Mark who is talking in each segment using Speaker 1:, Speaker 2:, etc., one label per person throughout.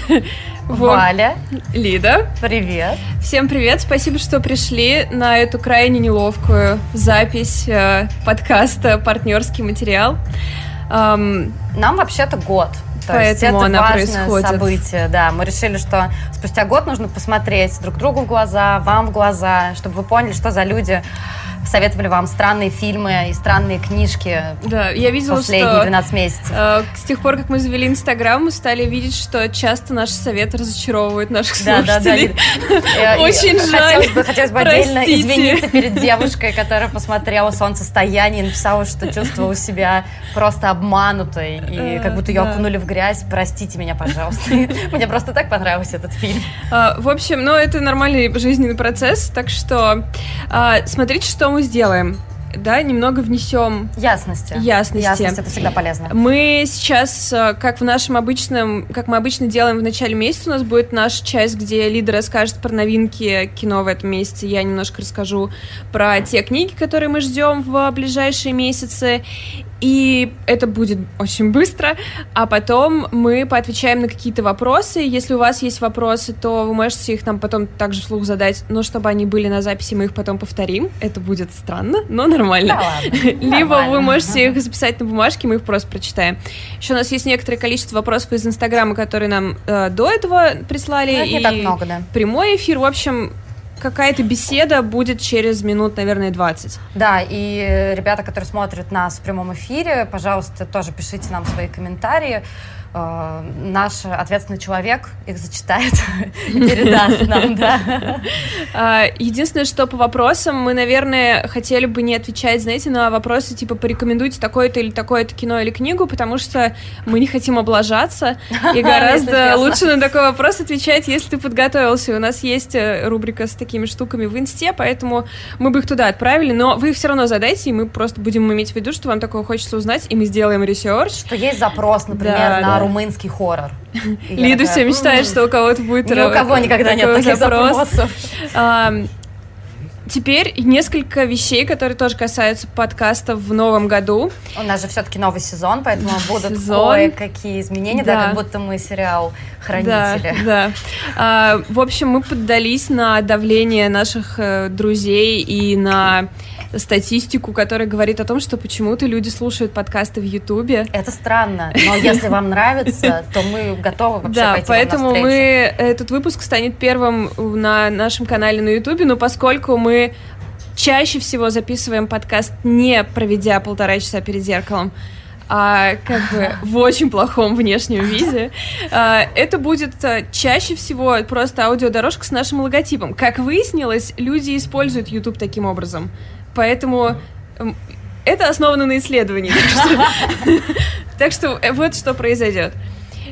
Speaker 1: Валя.
Speaker 2: Лида.
Speaker 1: Привет.
Speaker 2: Всем привет. Спасибо, что пришли на эту крайне неловкую запись э, подкаста «Партнерский материал».
Speaker 1: Нам вообще-то год.
Speaker 2: То Поэтому есть это она
Speaker 1: важное
Speaker 2: происходит.
Speaker 1: событие, да. Мы решили, что спустя год нужно посмотреть друг другу в глаза, вам в глаза, чтобы вы поняли, что за люди советовали вам странные фильмы и странные книжки
Speaker 2: да, я видела,
Speaker 1: последние
Speaker 2: что,
Speaker 1: 12 месяцев.
Speaker 2: Э, с тех пор, как мы завели Инстаграм, мы стали видеть, что часто наши советы разочаровывают наших да, слушателей. Да, да. Очень жаль.
Speaker 1: Хотелось бы, хотелось бы отдельно извиниться перед девушкой, которая посмотрела «Солнцестояние» и написала, что чувствовала себя просто обманутой и как будто ее окунули в грязь. Простите меня, пожалуйста. Мне просто так понравился этот фильм.
Speaker 2: А, в общем, ну, это нормальный жизненный процесс, так что а, смотрите, что мы сделаем? да, немного внесем
Speaker 1: ясности.
Speaker 2: Ясности.
Speaker 1: Ясность это всегда полезно.
Speaker 2: Мы сейчас, э, как в нашем обычном, как мы обычно делаем в начале месяца, у нас будет наша часть, где Лида расскажет про новинки кино в этом месяце. Я немножко расскажу про те книги, которые мы ждем в ближайшие месяцы. И это будет очень быстро, а потом мы поотвечаем на какие-то вопросы. Если у вас есть вопросы, то вы можете их нам потом также вслух задать, но чтобы они были на записи, мы их потом повторим. Это будет странно, но нормально.
Speaker 1: Да ладно.
Speaker 2: Либо
Speaker 1: нормально.
Speaker 2: вы можете их записать на бумажке, мы их просто прочитаем. Еще у нас есть некоторое количество вопросов из Инстаграма, которые нам э, до этого прислали.
Speaker 1: Ну, это не
Speaker 2: и
Speaker 1: так много, да.
Speaker 2: Прямой эфир. В общем, какая-то беседа будет через минут, наверное, 20.
Speaker 1: Да, и ребята, которые смотрят нас в прямом эфире, пожалуйста, тоже пишите нам свои комментарии. Э, наш ответственный человек их зачитает и передаст нам, да.
Speaker 2: А, единственное, что по вопросам мы, наверное, хотели бы не отвечать, знаете, на вопросы типа порекомендуйте такое-то или такое-то кино или книгу, потому что мы не хотим облажаться, и гораздо лучше на такой вопрос отвечать, если ты подготовился. У нас есть э, рубрика с такими штуками в инсте, поэтому мы бы их туда отправили, но вы их все равно задайте, и мы просто будем иметь в виду, что вам такое хочется узнать, и мы сделаем research.
Speaker 1: Что есть запрос, например, на румынский хоррор.
Speaker 2: Лида все мечтает, что у кого-то будет
Speaker 1: Ни у кого никогда нет таких запросов.
Speaker 2: Теперь несколько вещей, которые тоже касаются подкастов в новом году.
Speaker 1: У нас же все-таки новый сезон, поэтому будут кое-какие изменения, да. да, как будто мы сериал «Хранители».
Speaker 2: Да, да. А, в общем, мы поддались на давление наших э, друзей и на статистику, которая говорит о том, что почему-то люди слушают подкасты в Ютубе.
Speaker 1: Это странно, но если вам нравится, то мы готовы вообще
Speaker 2: да,
Speaker 1: пойти
Speaker 2: поэтому мы этот выпуск станет первым на нашем канале на Ютубе, но поскольку мы чаще всего записываем подкаст не проведя полтора часа перед зеркалом, а как бы в очень плохом внешнем виде. А, это будет а, чаще всего просто аудиодорожка с нашим логотипом. Как выяснилось, люди используют YouTube таким образом. Поэтому это основано на исследовании. Так что э, вот что произойдет.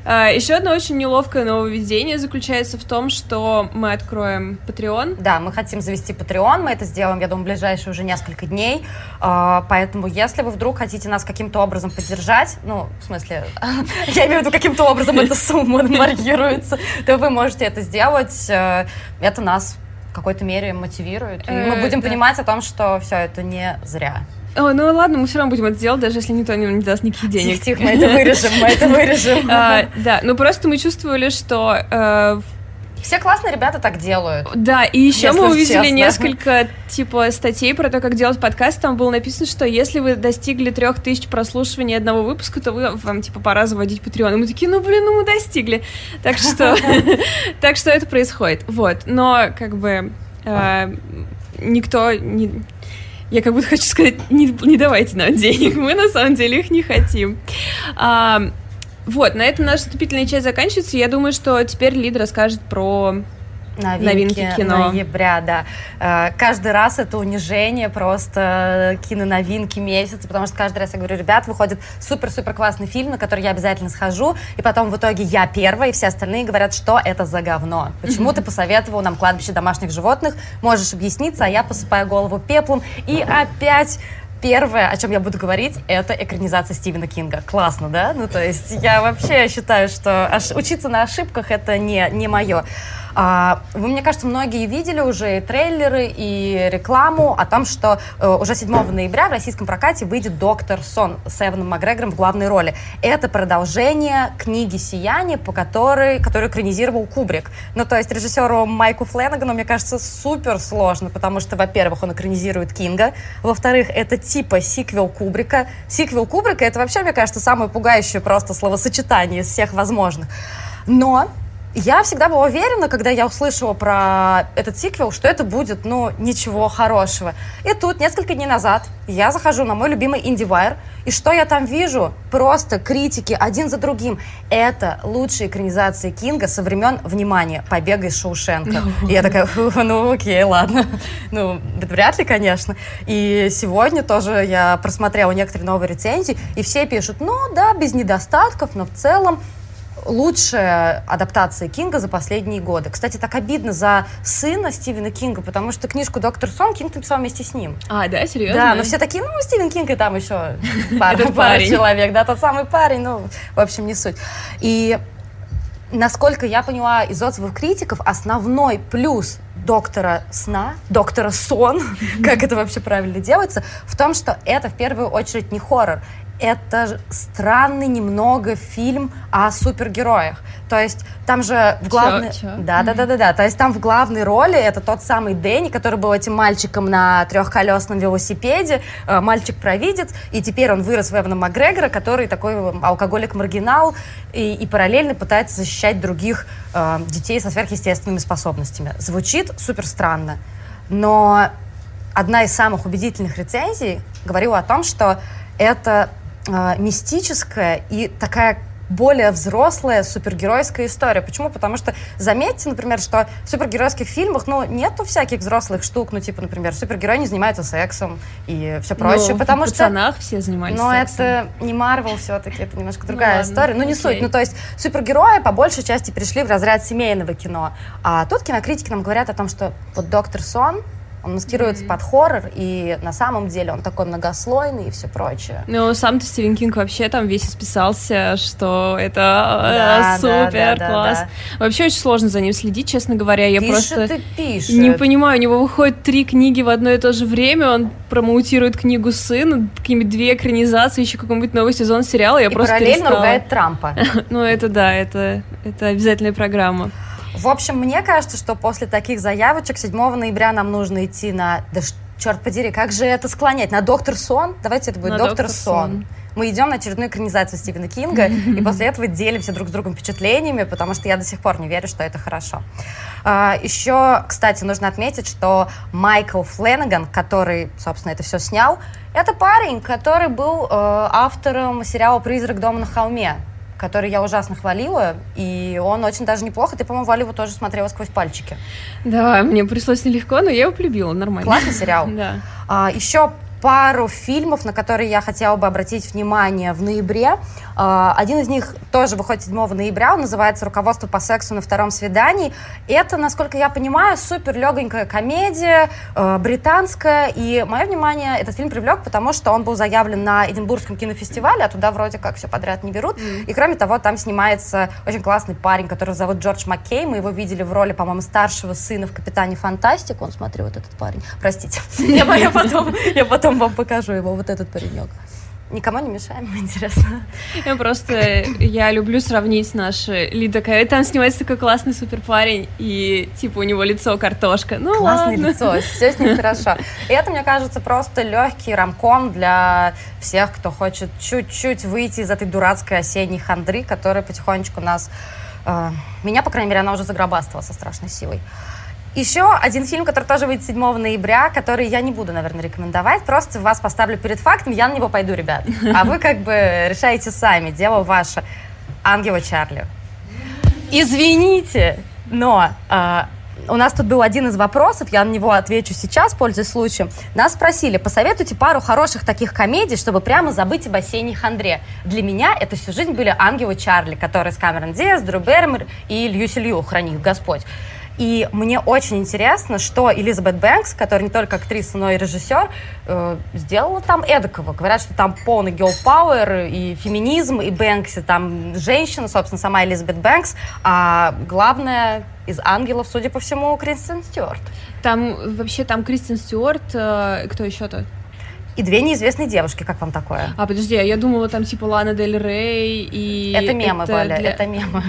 Speaker 2: А, Еще одно очень неловкое нововведение заключается в том, что мы откроем Patreon.
Speaker 1: Да, мы хотим завести Patreon, мы это сделаем, я думаю, в ближайшие уже несколько дней. А, поэтому, если вы вдруг хотите нас каким-то образом поддержать, ну, в смысле, я имею в виду, каким-то образом эта сумма маркируется, то вы можете это сделать. Э, это нас в какой-то мере мотивирует. И мы э, будем понимать о том, что все это не зря.
Speaker 2: О, ну ладно, мы все равно будем это делать, даже если никто не, не даст никаких денег.
Speaker 1: Тихо, тихо, мы это вырежем, мы это вырежем.
Speaker 2: А, да, ну просто мы чувствовали, что э,
Speaker 1: все классные ребята так делают.
Speaker 2: Да, и еще мы увидели честно. несколько типа статей про то, как делать подкаст. Там было написано, что если вы достигли трех тысяч прослушиваний одного выпуска, то вы вам типа пора заводить Patreon. И мы такие, ну блин, ну мы достигли. Так что, так что это происходит. Вот, но как бы э, никто не я как будто хочу сказать, не, не давайте нам денег, мы на самом деле их не хотим. А, вот, на этом наша вступительная часть заканчивается. Я думаю, что теперь Лид расскажет про
Speaker 1: новинки, новинки кино. ноября, да. Э, каждый раз это унижение просто киноновинки месяца, потому что каждый раз я говорю, ребят, выходит супер-супер классный фильм, на который я обязательно схожу, и потом в итоге я первая, и все остальные говорят, что это за говно. Почему ты посоветовал нам кладбище домашних животных? Можешь объясниться, а я посыпаю голову пеплом, и опять Первое, о чем я буду говорить, это экранизация Стивена Кинга. Классно, да? Ну, то есть я вообще считаю, что ошиб... учиться на ошибках это не, не мое. А, вы, мне кажется, многие видели уже и трейлеры, и рекламу о том, что э, уже 7 ноября в российском прокате выйдет «Доктор Сон» с Эваном Макгрегором в главной роли. Это продолжение книги «Сияние», по которой, которую экранизировал Кубрик. Ну, то есть режиссеру Майку Фленагану, мне кажется, супер сложно, потому что, во-первых, он экранизирует Кинга, во-вторых, это типа сиквел Кубрика. Сиквел Кубрика — это вообще, мне кажется, самое пугающее просто словосочетание из всех возможных. Но я всегда была уверена, когда я услышала про этот сиквел, что это будет, ну, ничего хорошего. И тут, несколько дней назад, я захожу на мой любимый IndieWire, и что я там вижу? Просто критики один за другим. Это лучшие экранизации Кинга со времен, внимания, побега из Шоушенка. И я такая, ну, окей, ладно. Ну, вряд ли, конечно. И сегодня тоже я просмотрела некоторые новые рецензии, и все пишут, ну, да, без недостатков, но в целом лучшая адаптация Кинга за последние годы. Кстати, так обидно за сына Стивена Кинга, потому что книжку «Доктор Сон» Кинг написал вместе с ним.
Speaker 2: А, да, серьезно?
Speaker 1: Да, но все такие, ну, Стивен Кинг и там еще пара, человек, да, тот самый парень, ну, в общем, не суть. И насколько я поняла из отзывов критиков, основной плюс доктора сна, доктора сон, как это вообще правильно делается, в том, что это в первую очередь не хоррор, это странный немного фильм о супергероях. То есть там же в главной... Да, да, да, да, да. То есть там в главной роли это тот самый Дэнни, который был этим мальчиком на трехколесном велосипеде, э, мальчик-провидец, и теперь он вырос в Эвана Макгрегора, который такой алкоголик-маргинал, и, и параллельно пытается защищать других э, детей со сверхъестественными способностями. Звучит супер странно, но одна из самых убедительных рецензий говорила о том, что это э, мистическая и такая более взрослая супергеройская история. Почему? Потому что заметьте, например, что в супергеройских фильмах, ну, нету всяких взрослых штук, ну, типа, например, супергерои не занимаются сексом и все прочее,
Speaker 2: ну,
Speaker 1: потому
Speaker 2: в
Speaker 1: что...
Speaker 2: пацанах все занимались
Speaker 1: Но
Speaker 2: сексом.
Speaker 1: это не Марвел все-таки, это немножко другая ну, история.
Speaker 2: Ладно,
Speaker 1: ну, не
Speaker 2: окей.
Speaker 1: суть. Ну, то есть супергерои по большей части перешли в разряд семейного кино. А тут кинокритики нам говорят о том, что вот Доктор Сон он маскируется mm-hmm. под хоррор, и на самом деле он такой многослойный и все прочее.
Speaker 2: Ну, сам-то Стивен Кинг вообще там весь исписался, что это да, супер, да, да, класс. Да, да. Вообще очень сложно за ним следить, честно говоря. Я
Speaker 1: пишет
Speaker 2: просто
Speaker 1: и пишет.
Speaker 2: не понимаю, у него выходят три книги в одно и то же время, он промоутирует книгу сына, какими две экранизации, еще какой-нибудь новый сезон сериала, я
Speaker 1: и
Speaker 2: просто
Speaker 1: параллельно
Speaker 2: перестала.
Speaker 1: ругает Трампа.
Speaker 2: ну, это да, это, это обязательная программа.
Speaker 1: В общем, мне кажется, что после таких заявочек 7 ноября нам нужно идти на... Да черт подери, как же это склонять? На доктор Сон? Давайте это будет
Speaker 2: на
Speaker 1: доктор,
Speaker 2: доктор
Speaker 1: Сон.
Speaker 2: Сон.
Speaker 1: Мы идем на очередную экранизацию Стивена Кинга, и после этого делимся друг с другом впечатлениями, потому что я до сих пор не верю, что это хорошо. А, еще, кстати, нужно отметить, что Майкл Фленнеган, который, собственно, это все снял, это парень, который был э, автором сериала «Призрак дома на холме», который я ужасно хвалила, и он очень даже неплохо. Ты, по-моему, Валю тоже смотрела сквозь пальчики.
Speaker 2: Да, мне пришлось нелегко, но я его полюбила, нормально.
Speaker 1: Классный сериал.
Speaker 2: Да.
Speaker 1: А, еще пару фильмов, на которые я хотела бы обратить внимание в ноябре. А, один из них тоже выходит 7 ноября, он называется «Руководство по сексу на втором свидании». Это, насколько я понимаю, супер легонькая комедия, э, британская, и мое внимание этот фильм привлек, потому что он был заявлен на Эдинбургском кинофестивале, а туда вроде как все подряд не берут. И кроме того, там снимается очень классный парень, которого зовут Джордж Маккей, мы его видели в роли, по-моему, старшего сына в «Капитане Фантастик». Он, смотри, вот этот парень. Простите, я потом, я потом вам покажу его, вот этот паренек. Никому не мешаем, интересно.
Speaker 2: Я просто, я люблю сравнить наши Ли такая, там снимается такой классный супер парень, и типа у него лицо картошка. Ну
Speaker 1: Классное
Speaker 2: ладно.
Speaker 1: лицо, все с ним хорошо. И это, мне кажется, просто легкий рамком для всех, кто хочет чуть-чуть выйти из этой дурацкой осенней хандры, которая потихонечку нас... Э, меня, по крайней мере, она уже загробастала со страшной силой. Еще один фильм, который тоже выйдет 7 ноября, который я не буду, наверное, рекомендовать. Просто вас поставлю перед фактом, я на него пойду, ребят. А вы как бы решаете сами, дело ваше. Ангела Чарли. Извините, но э, у нас тут был один из вопросов, я на него отвечу сейчас, пользуясь случаем. Нас спросили, посоветуйте пару хороших таких комедий, чтобы прямо забыть об осенней хандре. Для меня это всю жизнь были «Ангелы Чарли», которые с Камерон Диас, Дрю Берримор и Льюси Лью, храни их Господь. И мне очень интересно, что Элизабет Бэнкс, которая не только актриса, но и режиссер, э, сделала там эдакого. Говорят, что там полный girl и феминизм, и Бэнкси там женщина, собственно, сама Элизабет Бэнкс, а главное Из ангелов, судя по всему, Кристен Стюарт.
Speaker 2: Там вообще там Кристен Стюарт, э, кто еще-то?
Speaker 1: И две неизвестные девушки. Как вам такое?
Speaker 2: А, подожди, а я думала, там типа Лана Дель Рей и...
Speaker 1: Это мемы, это Валя, для... это мемы.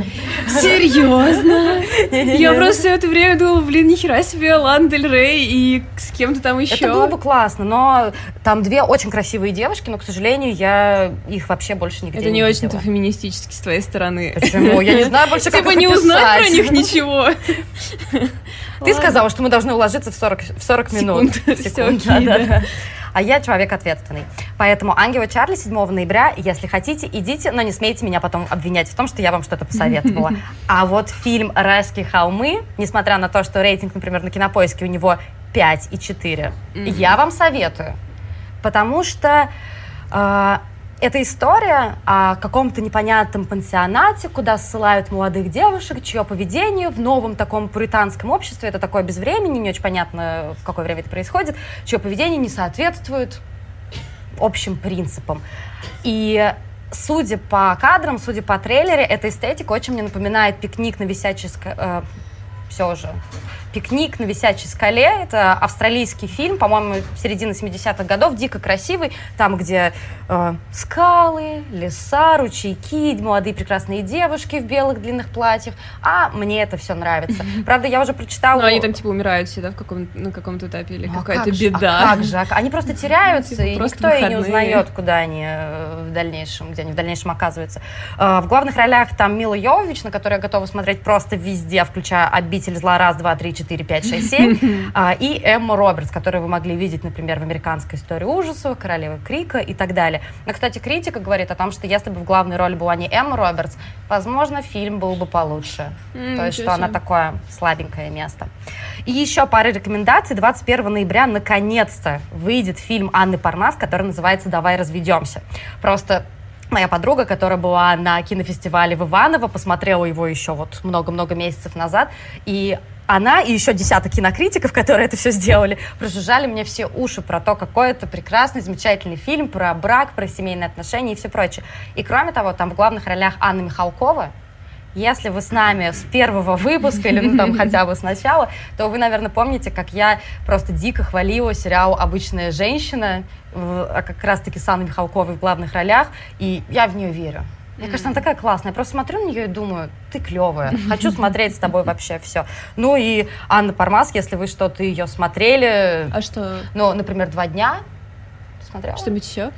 Speaker 2: Серьезно? Я просто все это время думала, блин, нихера себе, Лана Дель Рей и с кем-то там еще.
Speaker 1: Это было бы классно, но там две очень красивые девушки, но, к сожалению, я их вообще больше нигде не
Speaker 2: Это не очень-то феминистически с твоей стороны.
Speaker 1: Почему? Я не знаю больше, как
Speaker 2: бы не узнал про них ничего.
Speaker 1: Ты сказала, что мы должны уложиться в 40, в 40 минут.
Speaker 2: Секунд. Секунд. Да, да, да
Speaker 1: а я человек ответственный. Поэтому «Ангела Чарли» 7 ноября, если хотите, идите, но не смейте меня потом обвинять в том, что я вам что-то посоветовала. А вот фильм «Райские холмы», несмотря на то, что рейтинг, например, на Кинопоиске у него 5 и 4, я вам советую. Потому что э, это история о каком-то непонятном пансионате, куда ссылают молодых девушек, чье поведение в новом таком пуританском обществе, это такое без времени, не очень понятно, в какое время это происходит, чье поведение не соответствует общим принципам. И судя по кадрам, судя по трейлере, эта эстетика очень мне напоминает пикник на висячей... Э, все же «Пикник на висячей скале». Это австралийский фильм, по-моему, середины 70-х годов, дико красивый, там, где э, скалы, леса, ручейки, молодые прекрасные девушки в белых длинных платьях. А мне это все нравится. Правда, я уже прочитала...
Speaker 2: Ну, они там, типа, умирают все, да, в каком, на каком-то этапе, или ну, какая-то как беда.
Speaker 1: А как же? Они просто теряются, типа, и никто и не узнает, куда они э, в дальнейшем, где они в дальнейшем оказываются. Э, в главных ролях там Мила Йовович, на которую я готова смотреть просто везде, включая «Обитель зла» раз, два, три, 4, 5, 6, 7. И Эмма Робертс, которую вы могли видеть, например, в «Американской истории ужасов», «Королева Крика» и так далее. Но, кстати, критика говорит о том, что если бы в главной роли была не Эмма Робертс, возможно, фильм был бы получше. То есть, что она такое слабенькое место. И еще пара рекомендаций. 21 ноября наконец-то выйдет фильм Анны Парнас, который называется «Давай разведемся». Просто Моя подруга, которая была на кинофестивале в Иваново, посмотрела его еще вот много-много месяцев назад, и она и еще десяток кинокритиков, которые это все сделали, прожужжали мне все уши про то, какой это прекрасный, замечательный фильм про брак, про семейные отношения и все прочее. И кроме того, там в главных ролях Анна Михалкова, если вы с нами с первого выпуска или ну, там хотя бы с начала, то вы, наверное, помните, как я просто дико хвалила сериал «Обычная женщина», а как раз-таки с Анной Михалковой в главных ролях, и я в нее верю. Мне кажется, она такая классная. Я просто смотрю на нее и думаю, ты клевая. Хочу смотреть с тобой вообще все. Ну и Анна Пармас, если вы что-то ее смотрели.
Speaker 2: А что?
Speaker 1: Ну, например, два дня. Смотрела?
Speaker 2: Что-нибудь еще?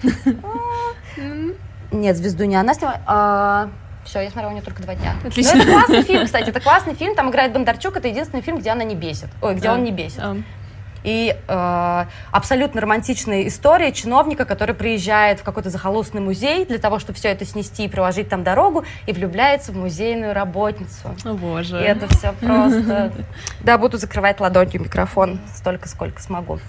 Speaker 1: Нет, звезду не она сняла. А, все, я смотрела у нее только два дня.
Speaker 2: Отлично.
Speaker 1: Но это классный фильм, кстати. Это классный фильм. Там играет Бондарчук. Это единственный фильм, где она не бесит. Ой, где а, он не бесит. И э, абсолютно романтичная история чиновника, который приезжает в какой-то захолустный музей для того, чтобы все это снести и проложить там дорогу, и влюбляется в музейную работницу.
Speaker 2: О, боже.
Speaker 1: И это все просто... Да, буду закрывать ладонью микрофон столько, сколько смогу.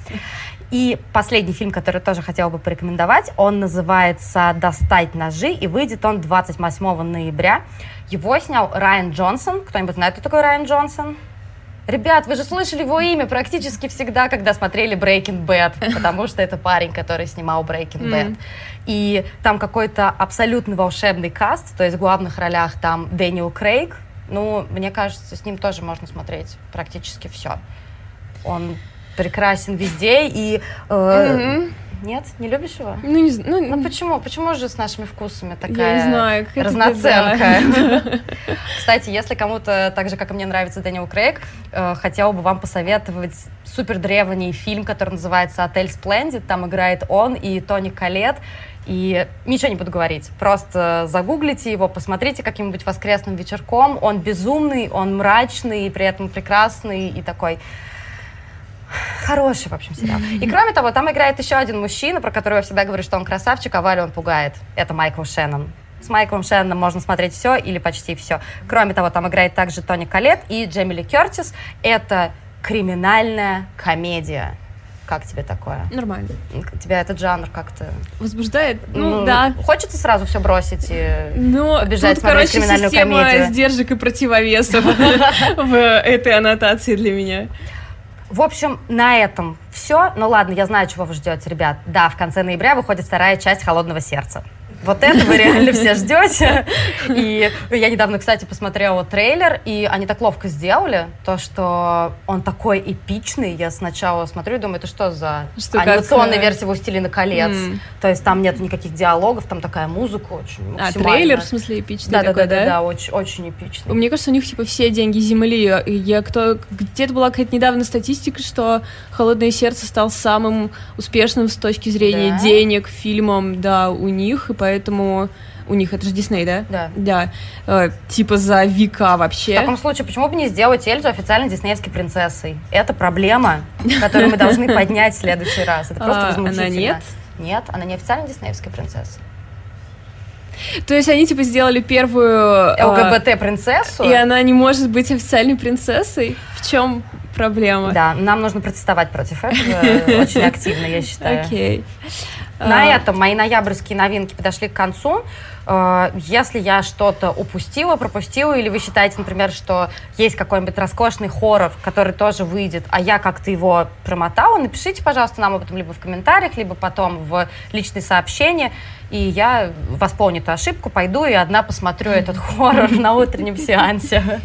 Speaker 1: И последний фильм, который тоже хотела бы порекомендовать, он называется «Достать ножи», и выйдет он 28 ноября. Его снял Райан Джонсон. Кто-нибудь знает, кто такой Райан Джонсон? Ребят, вы же слышали его имя практически всегда, когда смотрели Breaking Bad, потому что это парень, который снимал Breaking Bad. Mm. И там какой-то абсолютно волшебный каст, то есть в главных ролях там Дэниел Крейг. Ну, мне кажется, с ним тоже можно смотреть практически все. Он прекрасен везде и... Э, mm-hmm нет? Не любишь его?
Speaker 2: Ну, не знаю.
Speaker 1: Ну, ну, почему? Почему же с нашими вкусами такая
Speaker 2: я не знаю,
Speaker 1: разноценка? Кстати, если кому-то, так же, как и мне нравится Дэниел Крейг, э, хотела бы вам посоветовать супер древний фильм, который называется «Отель Сплендид». Там играет он и Тони Калет. И ничего не буду говорить. Просто загуглите его, посмотрите каким-нибудь воскресным вечерком. Он безумный, он мрачный, и при этом прекрасный и такой Хороший, в общем, сериал. И кроме того, там играет еще один мужчина, про которого я всегда говорю, что он красавчик, а Валю он пугает. Это Майкл Шеннон. С Майклом Шенноном можно смотреть все или почти все. Кроме того, там играет также Тони Калет и Джемили Кертис. Это криминальная комедия. Как тебе такое?
Speaker 2: Нормально.
Speaker 1: Тебя этот жанр как-то...
Speaker 2: Возбуждает? Ну, ну да.
Speaker 1: Хочется сразу все бросить и
Speaker 2: ну,
Speaker 1: побежать
Speaker 2: тут, короче,
Speaker 1: криминальную
Speaker 2: система
Speaker 1: комедию?
Speaker 2: сдержек и противовесов в этой аннотации для меня.
Speaker 1: В общем, на этом все. Ну ладно, я знаю, чего вы ждете, ребят. Да, в конце ноября выходит вторая часть «Холодного сердца». Вот это вы реально все ждете. И я недавно, кстати, посмотрела трейлер, и они так ловко сделали, то, что он такой эпичный. Я сначала смотрю и думаю, это что за что, анимационная как... версия «Властелина колец». Mm. То есть там нет никаких диалогов, там такая музыка очень
Speaker 2: А, трейлер, в смысле, эпичный
Speaker 1: да,
Speaker 2: такой,
Speaker 1: да? Да, да, да, очень, очень эпичный.
Speaker 2: Мне кажется, у них, типа, все деньги земли. Я кто... Где-то была какая-то недавно статистика, что «Холодное сердце» стал самым успешным с точки зрения да? денег фильмом, да, у них, и поэтому у них это же Дисней, да?
Speaker 1: Да.
Speaker 2: Да. Э, типа за века вообще.
Speaker 1: В таком случае, почему бы не сделать Эльзу официально диснеевской принцессой? Это проблема, которую мы должны поднять в следующий раз. Это просто а, возмутительно.
Speaker 2: Она нет?
Speaker 1: Нет, она не официально диснеевская принцесса.
Speaker 2: То есть они типа сделали первую
Speaker 1: а, ЛГБТ-принцессу.
Speaker 2: И она не может быть официальной принцессой? В чем проблема?
Speaker 1: Да, нам нужно протестовать против этого очень активно, я считаю.
Speaker 2: Окей.
Speaker 1: На а... этом мои ноябрьские новинки подошли к концу. А, если я что-то упустила, пропустила, или вы считаете, например, что есть какой-нибудь роскошный хоррор, который тоже выйдет, а я как-то его промотала, напишите, пожалуйста, нам об этом либо в комментариях, либо потом в личные сообщения, и я восполню эту ошибку, пойду и одна посмотрю этот хоррор на утреннем сеансе.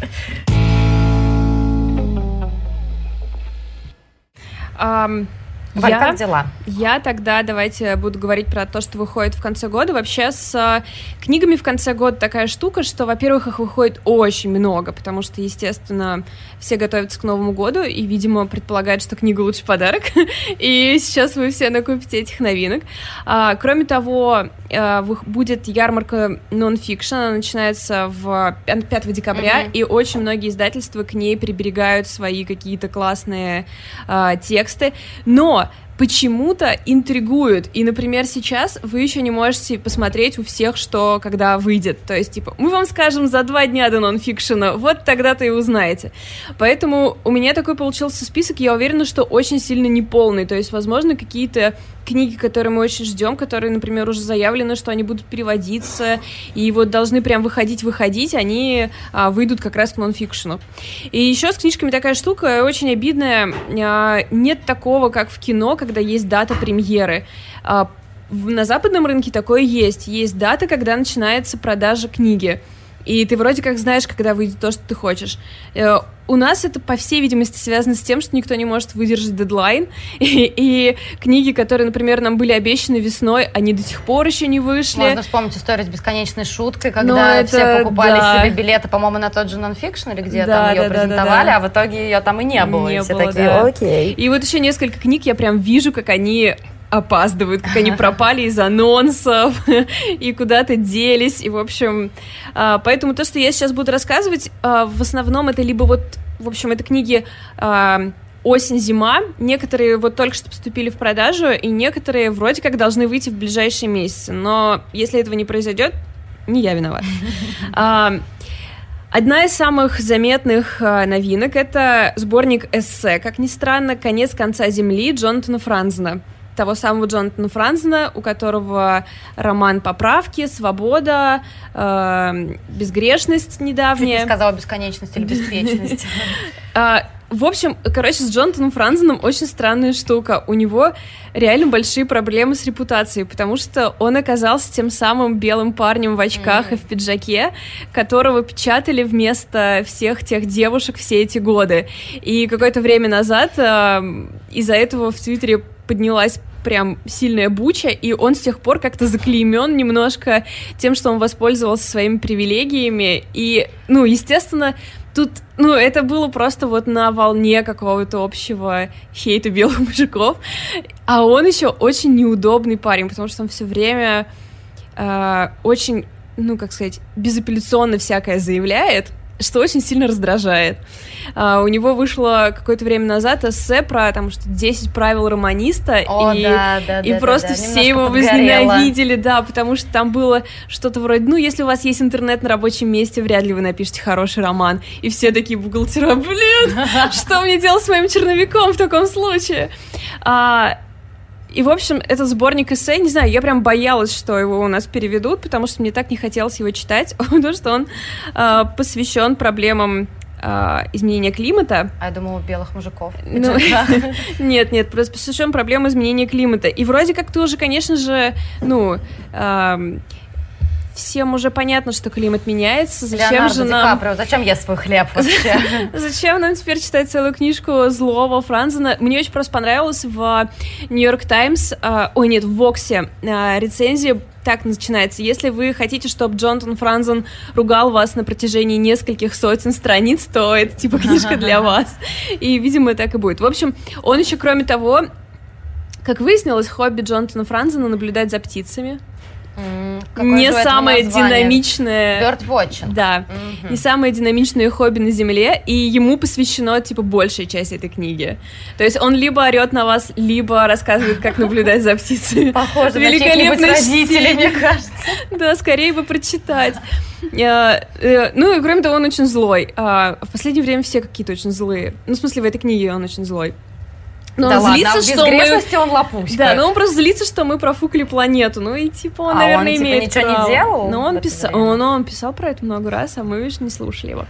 Speaker 2: Um,
Speaker 1: Валь, я, как дела?
Speaker 2: Я тогда, давайте буду говорить про то, что выходит в конце года. Вообще с э, книгами в конце года такая штука, что, во-первых, их выходит очень много, потому что, естественно, все готовятся к Новому году и, видимо, предполагают, что книга лучший подарок. и сейчас вы все накупите этих новинок. А, кроме того, э, будет ярмарка нон-фикшн, она начинается в 5 декабря, mm-hmm. и очень многие издательства к ней приберегают свои какие-то классные э, тексты. Но почему-то интригуют. И, например, сейчас вы еще не можете посмотреть у всех, что когда выйдет. То есть, типа, мы вам скажем за два дня до нонфикшена, вот тогда-то и узнаете. Поэтому у меня такой получился список, я уверена, что очень сильно неполный. То есть, возможно, какие-то книги, которые мы очень ждем, которые, например, уже заявлено, что они будут переводиться, и вот должны прям выходить-выходить, они а, выйдут как раз к нонфикшену. И еще с книжками такая штука очень обидная. А, нет такого, как в кино, когда есть дата премьеры. А, на западном рынке такое есть. Есть дата, когда начинается продажа книги. И ты вроде как знаешь, когда выйдет то, что ты хочешь. Э, у нас это, по всей видимости, связано с тем, что никто не может выдержать дедлайн. И, и книги, которые, например, нам были обещаны весной, они до сих пор еще не вышли.
Speaker 1: Можно вспомнить историю с бесконечной шуткой, когда это, все покупали да. себе билеты, по-моему, на тот же нонфикшн, или где да, там ее да, презентовали, да, да, да. а в итоге ее там и не было. Не и все было, такие, да. окей.
Speaker 2: И вот еще несколько книг я прям вижу, как они опаздывают, как они пропали из анонсов и куда-то делись. И, в общем, а, поэтому то, что я сейчас буду рассказывать, а, в основном это либо вот, в общем, это книги а, осень-зима. Некоторые вот только что поступили в продажу, и некоторые вроде как должны выйти в ближайшие месяцы. Но если этого не произойдет, не я виноват. Одна из самых заметных новинок — это сборник эссе, как ни странно, «Конец конца земли» Джонатана Франзена того самого Джонатана Франзена, у которого роман «Поправки», «Свобода», э, «Безгрешность» недавняя.
Speaker 1: Чуть не сказала «бесконечность» или «беспечность».
Speaker 2: А, в общем, короче, с Джонатаном Франзеном очень странная штука. У него реально большие проблемы с репутацией, потому что он оказался тем самым белым парнем в очках mm-hmm. и в пиджаке, которого печатали вместо всех тех девушек все эти годы. И какое-то время назад э, из-за этого в Твиттере поднялась прям сильная буча, и он с тех пор как-то заклеймен немножко тем, что он воспользовался своими привилегиями. И, ну, естественно, тут, ну, это было просто вот на волне какого-то общего хейта белых мужиков. А он еще очень неудобный парень, потому что он все время э, очень, ну, как сказать, безапелляционно всякое заявляет что очень сильно раздражает. Uh, у него вышло какое-то время назад эссе про там что 10 правил романиста,
Speaker 1: О,
Speaker 2: и,
Speaker 1: да, да,
Speaker 2: и
Speaker 1: да,
Speaker 2: просто
Speaker 1: да,
Speaker 2: все его возненавидели, да, потому что там было что-то вроде, ну, если у вас есть интернет на рабочем месте, вряд ли вы напишете хороший роман. И все такие бухгалтера, блин, что мне делать с моим черновиком в таком случае? Uh, и, в общем, этот сборник эссе, не знаю, я прям боялась, что его у нас переведут, потому что мне так не хотелось его читать, потому что он э, посвящен проблемам э, изменения климата.
Speaker 1: А я думала, белых мужиков.
Speaker 2: Ну, нет, нет, просто посвящен проблемам изменения климата. И вроде как тоже, конечно же, ну, всем уже понятно, что климат меняется. Зачем
Speaker 1: Леонардо
Speaker 2: же нам...
Speaker 1: Каприо, зачем я свой хлеб вообще?
Speaker 2: Зачем нам теперь читать целую книжку злого Франзена? Мне очень просто понравилось в Нью-Йорк Таймс, ой, нет, в Воксе а, рецензия так начинается. Если вы хотите, чтобы Джонатан Франзен ругал вас на протяжении нескольких сотен страниц, то это типа книжка для вас. И, видимо, так и будет. В общем, он еще, кроме того, как выяснилось, хобби Джонатана Франзена наблюдать за птицами.
Speaker 1: Mm,
Speaker 2: не самое динамичное...
Speaker 1: Birdwatching.
Speaker 2: Да. Mm-hmm. Не самое динамичное хобби на Земле, и ему посвящено, типа, большая часть этой книги. То есть он либо орет на вас, либо рассказывает, как наблюдать за птицами.
Speaker 1: Похоже на родителей, мне кажется.
Speaker 2: Да, скорее бы прочитать. Э, э, ну и кроме того, он очень злой. А, в последнее время все какие-то очень злые. Ну, в смысле, в этой книге он очень злой.
Speaker 1: Но да он ладно, злится, что мы... он лопуська.
Speaker 2: Да, но он просто злится, что мы профукали планету. Ну и типа он, а наверное,
Speaker 1: он, типа,
Speaker 2: имеет
Speaker 1: ничего
Speaker 2: право.
Speaker 1: не делал?
Speaker 2: Но он писал, он, он писал про это много раз, а мы, видишь, не слушали его.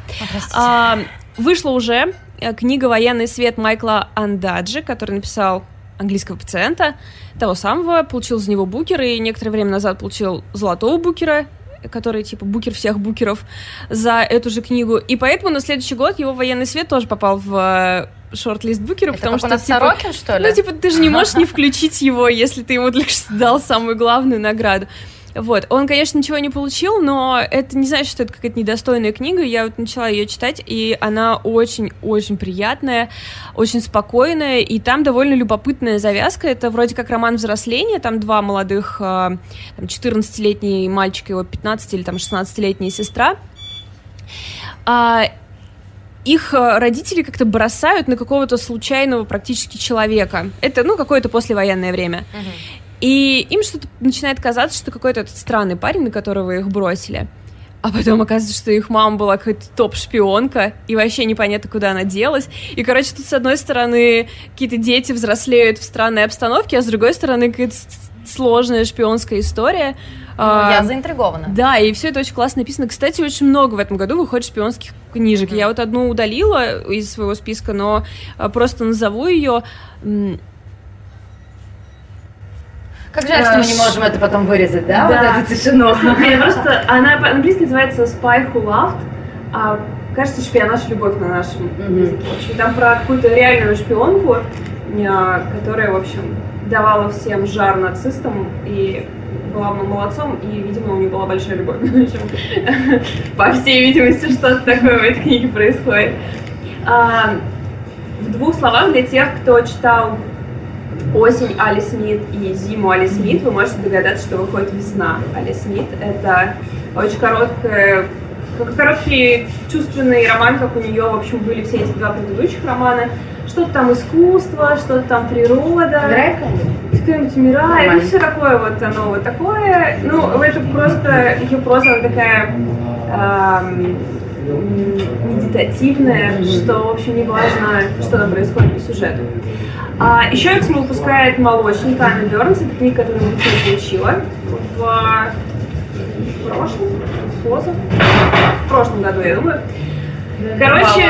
Speaker 2: А, вышла уже э, книга «Военный свет» Майкла Андаджи, который написал английского пациента, того самого, получил за него букер, и некоторое время назад получил золотого букера, который типа букер всех букеров за эту же книгу. И поэтому на следующий год его военный свет тоже попал в шорт-лист букера, потому что,
Speaker 1: типа, Сорокин, что ли?
Speaker 2: Ну, типа, ты же не можешь не включить его, если ты ему что дал самую главную награду. Вот, он, конечно, ничего не получил, но это не значит, что это какая-то недостойная книга. Я вот начала ее читать, и она очень-очень приятная, очень спокойная, и там довольно любопытная завязка. Это вроде как роман взросления, там два молодых, а, там, 14-летний мальчик и его 15 или там 16-летняя сестра. Их э, родители как-то бросают на какого-то случайного практически человека. Это, ну, какое-то послевоенное время. Uh-huh. И им что-то начинает казаться, что какой-то этот странный парень, на которого их бросили. А потом оказывается, что их мама была какая-то топ-шпионка, и вообще непонятно, куда она делась. И, короче, тут, с одной стороны, какие-то дети взрослеют в странной обстановке, а с другой стороны, какая-то сложная шпионская история.
Speaker 1: А, Я заинтригована.
Speaker 2: Да, и все это очень классно написано. Кстати, очень много в этом году выходит шпионских книжек. Mm-hmm. Я вот одну удалила из своего списка, но а, просто назову ее.
Speaker 1: Как жаль, что мы не можем это потом вырезать, да?
Speaker 2: да.
Speaker 1: Вот эту тишину.
Speaker 2: Просто она по-английски называется Spy Who Loved. А, кажется, шпионаж любовь на нашем mm-hmm. языке. В общем, там про какую-то реальную шпионку, а, которая, в общем, давала всем жар нацистам и была молодцом, и, видимо, у нее была большая любовь. По всей видимости, что-то такое в этой книге происходит. А, в двух словах для тех, кто читал осень Али Смит и зиму Али Смит, вы можете догадаться, что выходит весна Али Смит. Это очень короткая короткий чувственный роман, как у нее, в общем, были все эти два предыдущих романа. Что-то там искусство, что-то там природа.
Speaker 1: Умирает
Speaker 2: кто-нибудь умирает, ну все такое вот оно вот такое. Ну, это просто, ее просто она такая эм, медитативная, что, в общем, не важно, что там происходит по сюжету. А, еще Эксмо выпускает «Молочника» Анны Бернс, это книга, которую я получила в прошлом, поза, в прошлом году, я думаю. Короче,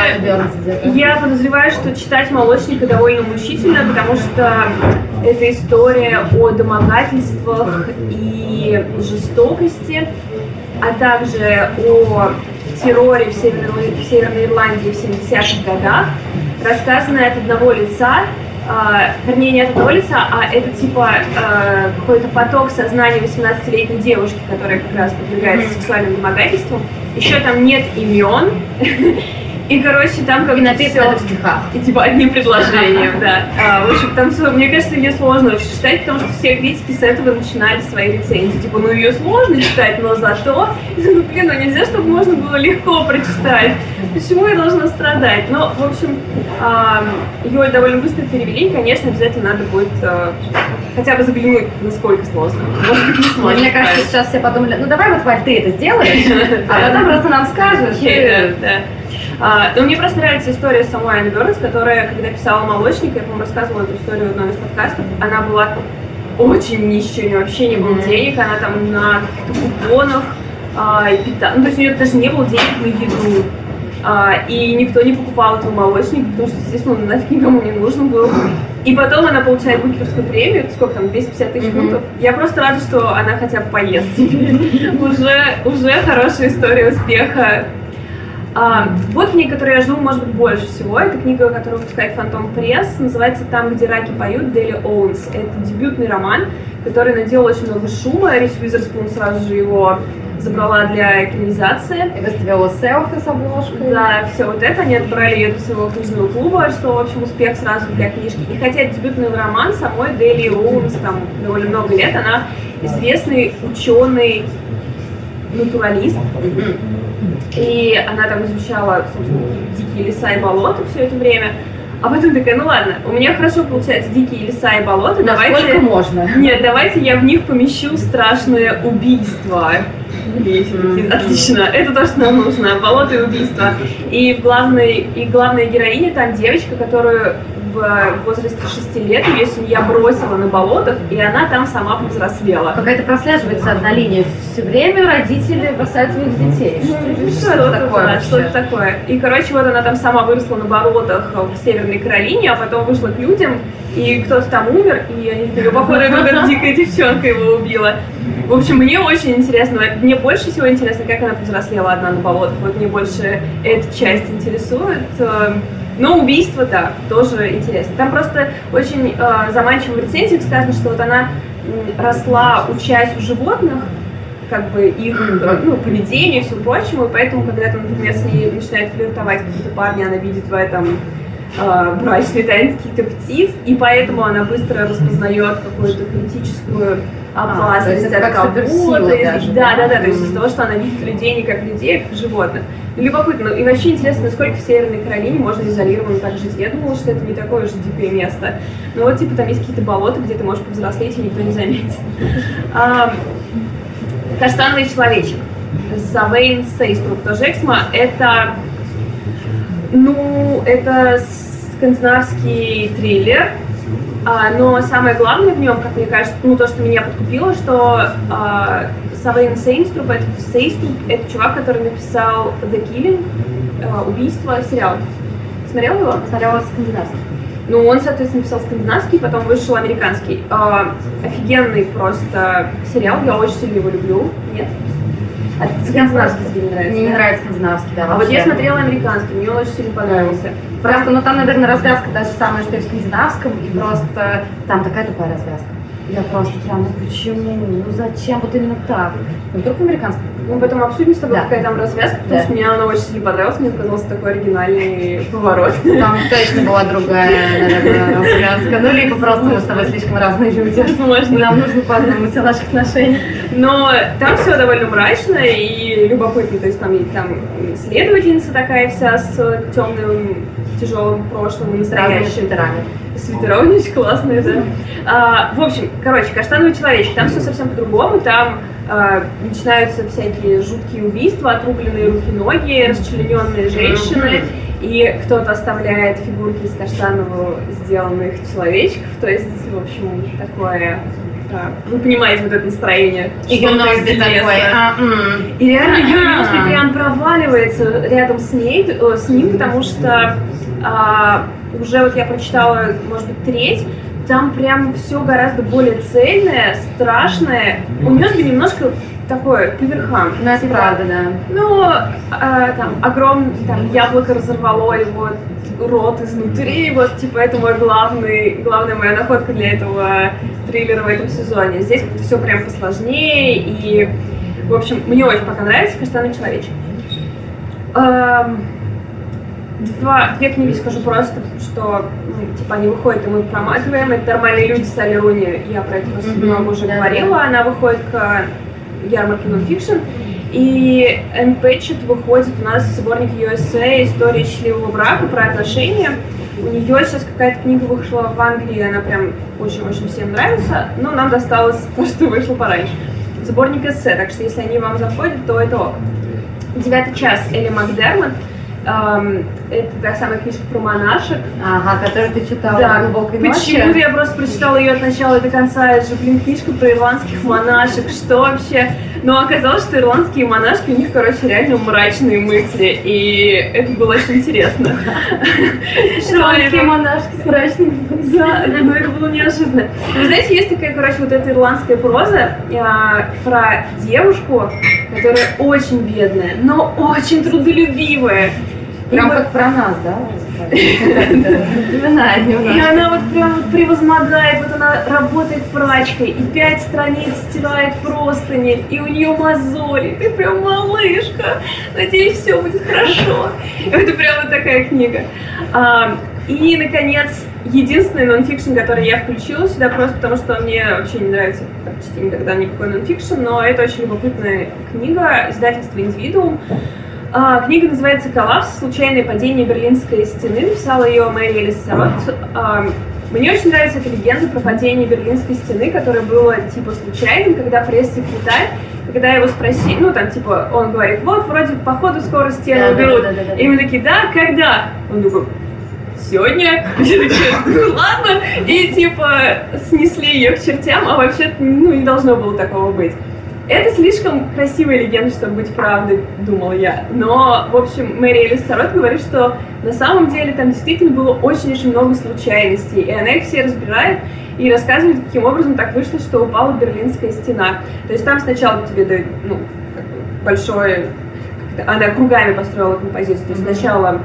Speaker 2: я подозреваю, что читать «Молочника» довольно мучительно, потому что это история о домогательствах и жестокости, а также о терроре в Северной, в Северной Ирландии в 70-х годах, рассказанная от одного лица, э, вернее, не от одного лица, а это типа э, какой-то поток сознания 18-летней девушки, которая как раз подвергается сексуальным домогательствам. Еще там нет имен, И, короче, там как
Speaker 1: И написано все... в стихах.
Speaker 2: И типа одним предложением, да. А, в общем, там все, мне кажется, ее сложно очень читать, потому что все критики с этого начинали свои рецензии. Типа, ну ее сложно читать, но зато... Ну, блин, ну нельзя, чтобы можно было легко прочитать. Почему я должна страдать? Ну, в общем, а, ее довольно быстро перевели, и, конечно, обязательно надо будет а, хотя бы заглянуть, насколько сложно. Может быть, не сложно.
Speaker 1: Мне кажется, сейчас все подумали, ну давай вот, Валь, ты это сделаешь, а потом просто нам скажешь.
Speaker 2: Да, а, но мне просто нравится история самой Анны Бернс, которая, когда писала «Молочник», я, по-моему, рассказывала эту историю в одном из подкастов, она была очень нищей, у нее вообще не было денег, она там на каких-то купонах а, и пита... Ну, то есть у нее даже не было денег на еду. А, и никто не покупал этого молочника, потому что, естественно, он нафиг никому не нужен был. И потом она получает Букеровскую премию, сколько там, 250 тысяч фунтов. Я просто рада, что она хотя бы поест. уже, уже хорошая история успеха. А, вот книга, которую я жду, может быть, больше всего. Это книга, которую выпускает Фантом Пресс. Называется «Там, где раки поют» Дели Оуэнс. Это дебютный роман, который наделал очень много шума. Рис Уизерспун сразу же его забрала для экранизации.
Speaker 1: И выставила селфи с обложкой.
Speaker 2: Да, все вот это. Они отбрали ее для своего книжного клуба, что, в общем, успех сразу для книжки. И хотя это дебютный роман, самой Дели Оуэнс там довольно много лет, она известный ученый, натуралист. И она там изучала, собственно, дикие леса и болота все это время. А потом такая, ну ладно, у меня хорошо получаются дикие леса и болота,
Speaker 1: Насколько давайте... можно?
Speaker 2: Нет, давайте я в них помещу страшное убийство. Отлично, это то, что нам нужно, болото и убийство. И в главной, и главная героиня там девочка, которую в возрасте 6 лет ее семья бросила на болотах, и она там сама повзрослела.
Speaker 1: Какая-то прослеживается одна линия. Все время родители бросают своих детей.
Speaker 2: Что, это такое? Да, что это такое? И, короче, вот она там сама выросла на болотах в Северной Каролине, а потом вышла к людям, и кто-то там умер, и они такие, походу, эта дикая девчонка его убила. В общем, мне очень интересно, мне больше всего интересно, как она повзрослела одна на болотах. Вот мне больше эта часть интересует. Но убийство, да, тоже интересно. Там просто очень э, заманчиво в рецензиях сказано, что вот она росла, учась у животных, как бы их ну, поведение и все прочему, и поэтому, когда там, например, с ней начинает флиртовать какие-то парни, она видит в этом э, брачные тайны каких-то птиц, и поэтому она быстро распознает какую-то политическую опасность а, от кого-то. Да, да, да, то есть из-за того, что она видит людей не как людей, а как животных. Любопытно. И вообще интересно, насколько в Северной Каролине можно изолированно так жить. Я думала, что это не такое уж дикое место. Но вот, типа, там есть какие-то болота, где ты можешь повзрослеть, и никто не заметит. А, Каштановый человечек. Савейн Сейструп тоже Эксма. Это, ну, это скандинавский триллер, а, но самое главное в нем, как мне кажется, ну то, что меня подкупило, что а, Савейн Сейнструп, это, Сейнструп, это чувак, который написал The Killing, а, убийство, сериал. Смотрел его?
Speaker 1: Смотрела скандинавский.
Speaker 2: Ну, он, соответственно, написал скандинавский, потом вышел американский. А, офигенный просто сериал, я очень сильно его люблю. Нет?
Speaker 1: А скандинавский тебе не нравится? Мне не нравится скандинавский, да.
Speaker 2: А вот я смотрела американский, мне он очень сильно понравился.
Speaker 1: Просто, ну там, наверное, развязка даже самая, что и в скандинавском, и просто там такая тупая развязка. Я просто прям, ну почему? Ну зачем? Вот именно так. Ну только американский.
Speaker 2: Мы потом обсудим с тобой, да. какая там развязка, потому да. что мне она очень сильно понравилась, мне показался такой оригинальный поворот.
Speaker 1: Там точно была другая, наверное, развязка. Ну, либо просто мы с тобой слишком разные люди. Возможно. Нам нужно подумать о наших отношениях.
Speaker 2: Но там все довольно мрачно и любопытно. То есть там, там следовательница такая вся с темным тяжелым прошлым и настоящим. Свитеров очень классные, да. А, в общем, короче, каштановый человечек, там все совсем по-другому, там а, начинаются всякие жуткие убийства, отрубленные руки-ноги, расчлененные женщины, и кто-то оставляет фигурки из каштанового сделанных человечков, то есть, в общем, такое а, вы понимаете вот это настроение.
Speaker 1: И Геноси такой. А,
Speaker 2: м. И реально Юноси а. прям проваливается рядом с ней, э, с ним, потому что а, уже вот я прочитала, может быть, треть, там прям все гораздо более цельное, страшное. У Нёсби немножко такое, по верхам.
Speaker 1: Ну, это типа, правда, да.
Speaker 2: Ну, а, там, огромное, там, яблоко разорвало его рот изнутри, вот, типа, это мой главный, главная моя находка для этого триллера в этом сезоне. Здесь все прям посложнее, и, в общем, мне очень пока нравится «Каштанный человечек». Эм, два, две книги скажу просто, что ну, типа они выходят, и мы проматываем. Это «Нормальные люди» Салли Руни, я про это просто mm-hmm. много уже да, говорила. Да. Она выходит к ярмарке нонфикшн. И Пэтчет выходит у нас сборник USA «История счастливого брака» про отношения. У нее сейчас какая-то книга вышла в Англии, она прям очень-очень всем нравится, но нам досталось то, что вышло пораньше. Сборник эссе, так что если они вам заходят, то это ок. Девятый час Элли Макдермот. Эм, это та самая книжка про монашек.
Speaker 1: Ага, которую ты читала
Speaker 2: да. глубокой ночи. Почему-то я просто прочитала ее от начала до конца. Это же, блин, книжка про ирландских монашек. Что вообще? Но оказалось, что ирландские монашки, у них, короче, реально мрачные мысли. И это было очень интересно.
Speaker 1: Ирландские монашки с мрачными мыслями.
Speaker 2: Но это было неожиданно. Вы знаете, есть такая, короче, вот эта ирландская проза а, про девушку, которая очень бедная, но очень трудолюбивая.
Speaker 1: Прям как про нас, да?
Speaker 2: И она вот прям вот превозмогает, вот она работает прачкой, и пять страниц стирает простыни, и у нее мозоли, ты прям малышка, надеюсь, все будет хорошо. Это прям вот такая книга. А, и, наконец, единственный нонфикшн, который я включила сюда, просто потому что мне вообще не нравится почти никогда никакой нонфикшн, но это очень любопытная книга издательства «Индивидуум». А, книга называется «Коллапс. Случайное падение Берлинской стены». Написала ее Мэри Элис Сарот. А, мне очень нравится эта легенда про падение Берлинской стены, которое было типа случайным, когда пресс-секретарь когда его спросили, ну там типа, он говорит, вот вроде походу скоро стену да, уберут. Да, да, да, да. И мы такие, да, когда? Он такой, сегодня. Ну ладно. И типа снесли ее к чертям, а вообще ну не должно было такого быть. Это слишком красивая легенда, чтобы быть правдой, думала я. Но, в общем, Мэри Элис Сарот говорит, что на самом деле там действительно было очень-очень много случайностей, и она их все разбирает и рассказывает, каким образом так вышло, что упала Берлинская стена. То есть там сначала тебе ну, большое... Она кругами построила композицию. То есть сначала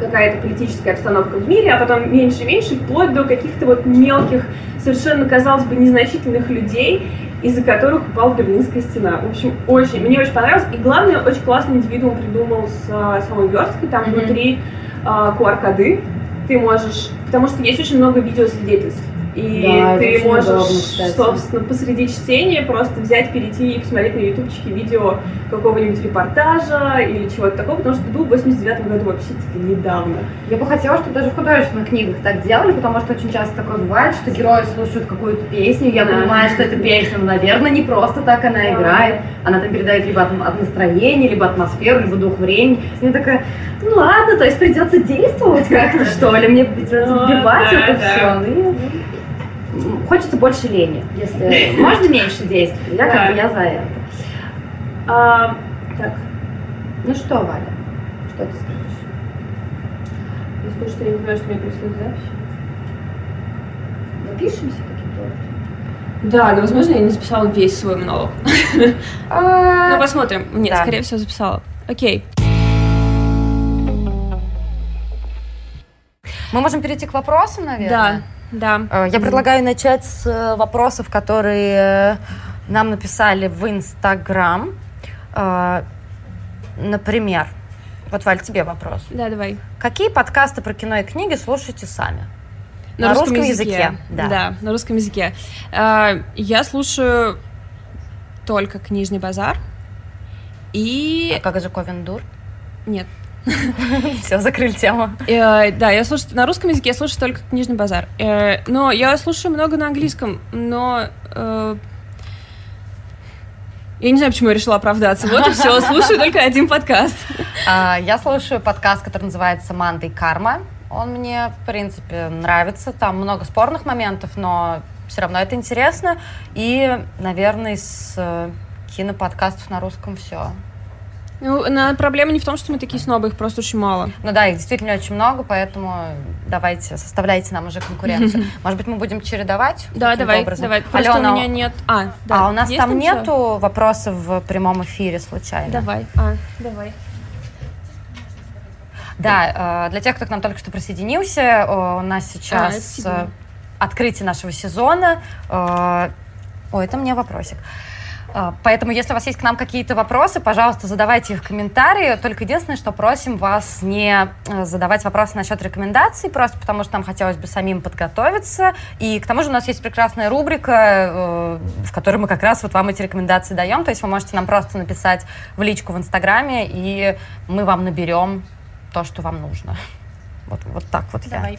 Speaker 2: какая-то политическая обстановка в мире, а потом меньше и меньше, вплоть до каких-то вот мелких, совершенно, казалось бы, незначительных людей, из-за которых упала Берлинская стена. В общем, очень, мне очень понравилось. И главное, очень классный индивидуум придумал с а, самой версткой. Там mm-hmm. внутри а, QR-коды ты можешь... Потому что есть очень много видеосвидетельств. И да, ты можешь, удобно, собственно, посреди чтения просто взять, перейти и посмотреть на ютубчике видео какого-нибудь репортажа или чего-то такого, потому что был в 89 году вообще типа недавно.
Speaker 1: Я бы хотела, чтобы даже в художественных книгах так делали, потому что очень часто такое бывает, что герои слушают какую-то песню, я да. понимаю, что эта песня, ну, наверное, не просто так она да. играет, она там передает либо от, от настроения, либо атмосферу, либо дух времени. И я такая, ну ладно, то есть придется действовать как-то, что ли, мне придется вбивать это все. Хочется больше лени. Если можно меньше действий, я как бы я за это.
Speaker 2: А, так.
Speaker 1: Ну что, Валя, что ты скажешь?
Speaker 2: Я скажу, что я не понимаю, что у меня происходит запись.
Speaker 1: Напишемся каким-то образом.
Speaker 2: Да, но, возможно, я не записала весь свой монолог. А, ну, посмотрим. Нет, скорее всего, записала. Окей.
Speaker 1: Мы можем перейти к вопросам, наверное.
Speaker 2: Да. Да.
Speaker 1: Э, я предлагаю начать с э, вопросов, которые нам написали в Инстаграм. Э, например, вот, Валь, тебе вопрос.
Speaker 2: Да, давай.
Speaker 1: Какие подкасты про кино и книги слушаете сами?
Speaker 2: На, на русском, русском языке. языке. Да. да, на русском языке. Я слушаю только «Книжный базар» и...
Speaker 1: А как же Ковендур?
Speaker 2: Нет,
Speaker 1: Все, закрыли тему.
Speaker 2: Э, да, я слушаю на русском языке, я слушаю только книжный базар. Э, но я слушаю много на английском, но э, я не знаю, почему я решила оправдаться. Вот и все, слушаю только один подкаст.
Speaker 1: А, я слушаю подкаст, который называется «Манда и карма». Он мне, в принципе, нравится. Там много спорных моментов, но все равно это интересно. И, наверное, из киноподкастов на русском все.
Speaker 2: Ну, на проблема не в том, что мы такие снобы, их просто очень мало.
Speaker 1: Ну да, их действительно очень много, поэтому давайте, составляйте нам уже конкуренцию. Может быть, мы будем чередовать?
Speaker 2: Да, давай, образом? давай. Просто Алена, у меня нет...
Speaker 1: А, да. а у нас Есть там, нету что? вопросов в прямом эфире случайно?
Speaker 2: Давай, а, давай.
Speaker 1: Да, э, для тех, кто к нам только что присоединился, у нас сейчас а, открытие нашего сезона. Э, ой, это мне вопросик. А, поэтому, если у вас есть к нам какие-то вопросы, пожалуйста, задавайте их в комментарии. Только единственное, что просим вас не э, задавать вопросы насчет рекомендаций, просто потому что нам хотелось бы самим подготовиться. И к тому же у нас есть прекрасная рубрика, э, в которой мы как раз вот вам эти рекомендации даем. То есть вы можете нам просто написать в личку в Инстаграме, и мы вам наберем то, что вам нужно. Вот, вот так вот Давай. я.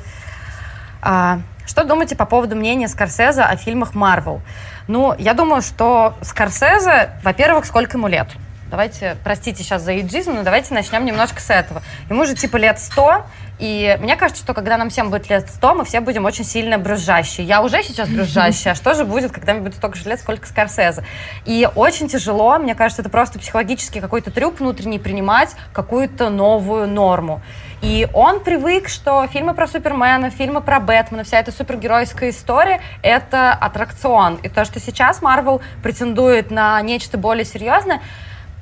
Speaker 1: А, что думаете по поводу мнения Скорсезе о фильмах Марвел? Ну, я думаю, что Скорсезе, во-первых, сколько ему лет? давайте, простите сейчас за иджизм, но давайте начнем немножко с этого. Ему же типа лет 100, и мне кажется, что когда нам всем будет лет 100, мы все будем очень сильно брюзжащие. Я уже сейчас брюзжащая, а что же будет, когда мне будет столько же лет, сколько Скорсезе? И очень тяжело, мне кажется, это просто психологический какой-то трюк внутренний принимать какую-то новую норму. И он привык, что фильмы про Супермена, фильмы про Бэтмена, вся эта супергеройская история — это аттракцион. И то, что сейчас Марвел претендует на нечто более серьезное,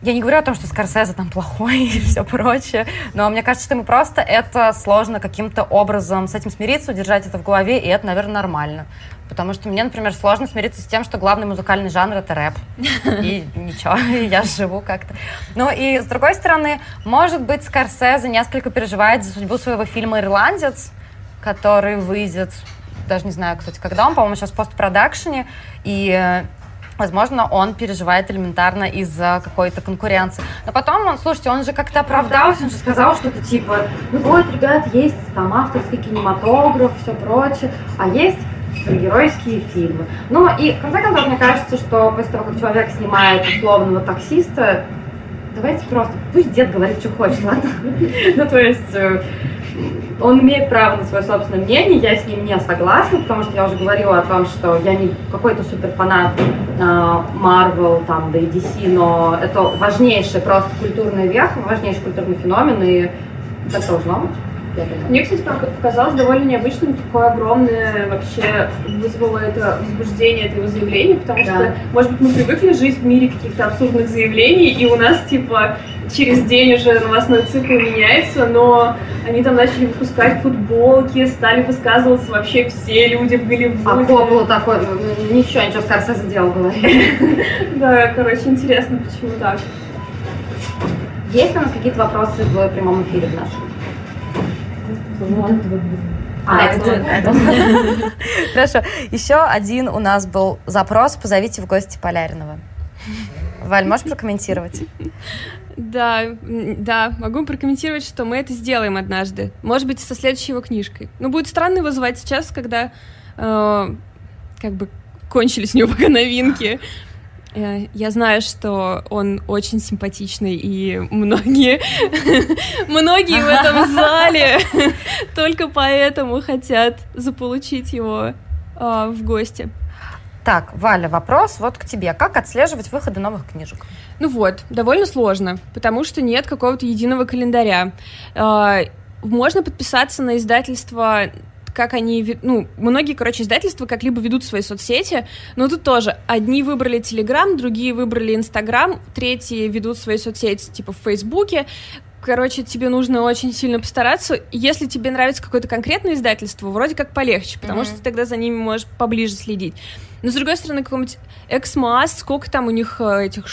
Speaker 1: я не говорю о том, что Скорсезе там плохой и все прочее, но мне кажется, что ему просто это сложно каким-то образом с этим смириться, удержать это в голове, и это, наверное, нормально. Потому что мне, например, сложно смириться с тем, что главный музыкальный жанр — это рэп. И ничего, я живу как-то. Ну и, с другой стороны, может быть, Скорсезе несколько переживает за судьбу своего фильма «Ирландец», который выйдет, даже не знаю, кстати, когда он, по-моему, сейчас в постпродакшене, и э, Возможно, он переживает элементарно из-за какой-то конкуренции. Но потом, он, слушайте, он же как-то оправдался, он же сказал что-то типа, ну вот, ребят, есть там авторский кинематограф, все прочее, а есть геройские фильмы. Ну и, в конце концов, мне кажется, что после того, как человек снимает условного таксиста, давайте просто, пусть дед говорит, что хочет, ладно? Ну, то есть, э, он имеет право на свое собственное мнение, я с ним не согласна, потому что я уже говорила о том, что я не какой-то суперфанат Marvel, там, да и DC, но это важнейший просто культурный вех, важнейший культурный феномен, и так должно быть.
Speaker 2: Мне, кстати, показалось довольно необычным, какое огромное вообще вызвало это возбуждение, это его заявление, потому да. что, может быть, мы привыкли жить в мире каких-то абсурдных заявлений, и у нас, типа, через день уже новостной цикл меняется, но они там начали выпускать футболки, стали высказываться вообще все люди в Голливуде.
Speaker 1: А было такой, ну, ну, ничего, ничего Скорсезе сделал, говорит.
Speaker 2: Да, короче, интересно, почему так.
Speaker 1: Есть у нас какие-то вопросы в прямом эфире в нашем? А, это, Хорошо. Еще один у нас был запрос «Позовите в гости Полярного». Валь, можешь прокомментировать?
Speaker 2: Да, да, могу прокомментировать, что мы это сделаем однажды. Может быть, со следующей его книжкой. Ну, будет странно его звать сейчас, когда э, как бы кончились у него пока новинки. Э, я знаю, что он очень симпатичный, и многие, многие в этом зале только поэтому хотят заполучить его э, в гости.
Speaker 1: Так, Валя, вопрос вот к тебе. Как отслеживать выходы новых книжек?
Speaker 2: Ну вот, довольно сложно, потому что нет какого-то единого календаря. Э, можно подписаться на издательство как они, ну, многие, короче, издательства как либо ведут свои соцсети, но тут тоже одни выбрали Телеграм, другие выбрали Инстаграм, третьи ведут свои соцсети типа в Фейсбуке, короче, тебе нужно очень сильно постараться. Если тебе нравится какое-то конкретное издательство, вроде как полегче, потому mm-hmm. что ты тогда за ними можешь поближе следить. Но с другой стороны, какой-нибудь Эксмас, сколько там у них э, этих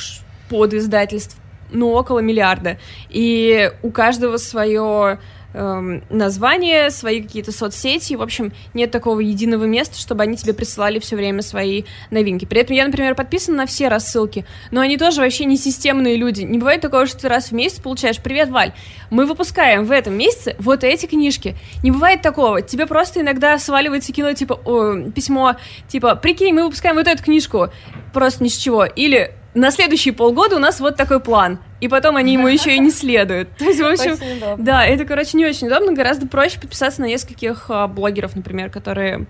Speaker 2: подиздательств? Ну, около миллиарда. И у каждого свое эм, название, свои какие-то соцсети. В общем, нет такого единого места, чтобы они тебе присылали все время свои новинки. При этом я, например, подписана на все рассылки, но они тоже вообще не системные люди. Не бывает такого, что ты раз в месяц получаешь «Привет, Валь, мы выпускаем в этом месяце вот эти книжки». Не бывает такого. Тебе просто иногда сваливается кино, типа, о, письмо, типа, прикинь, мы выпускаем вот эту книжку, просто ни с чего. Или на следующие полгода у нас вот такой план. И потом они ему еще и не следуют. То есть, в общем, да, это, короче, не очень удобно. Гораздо проще подписаться на нескольких а, блогеров, например, которые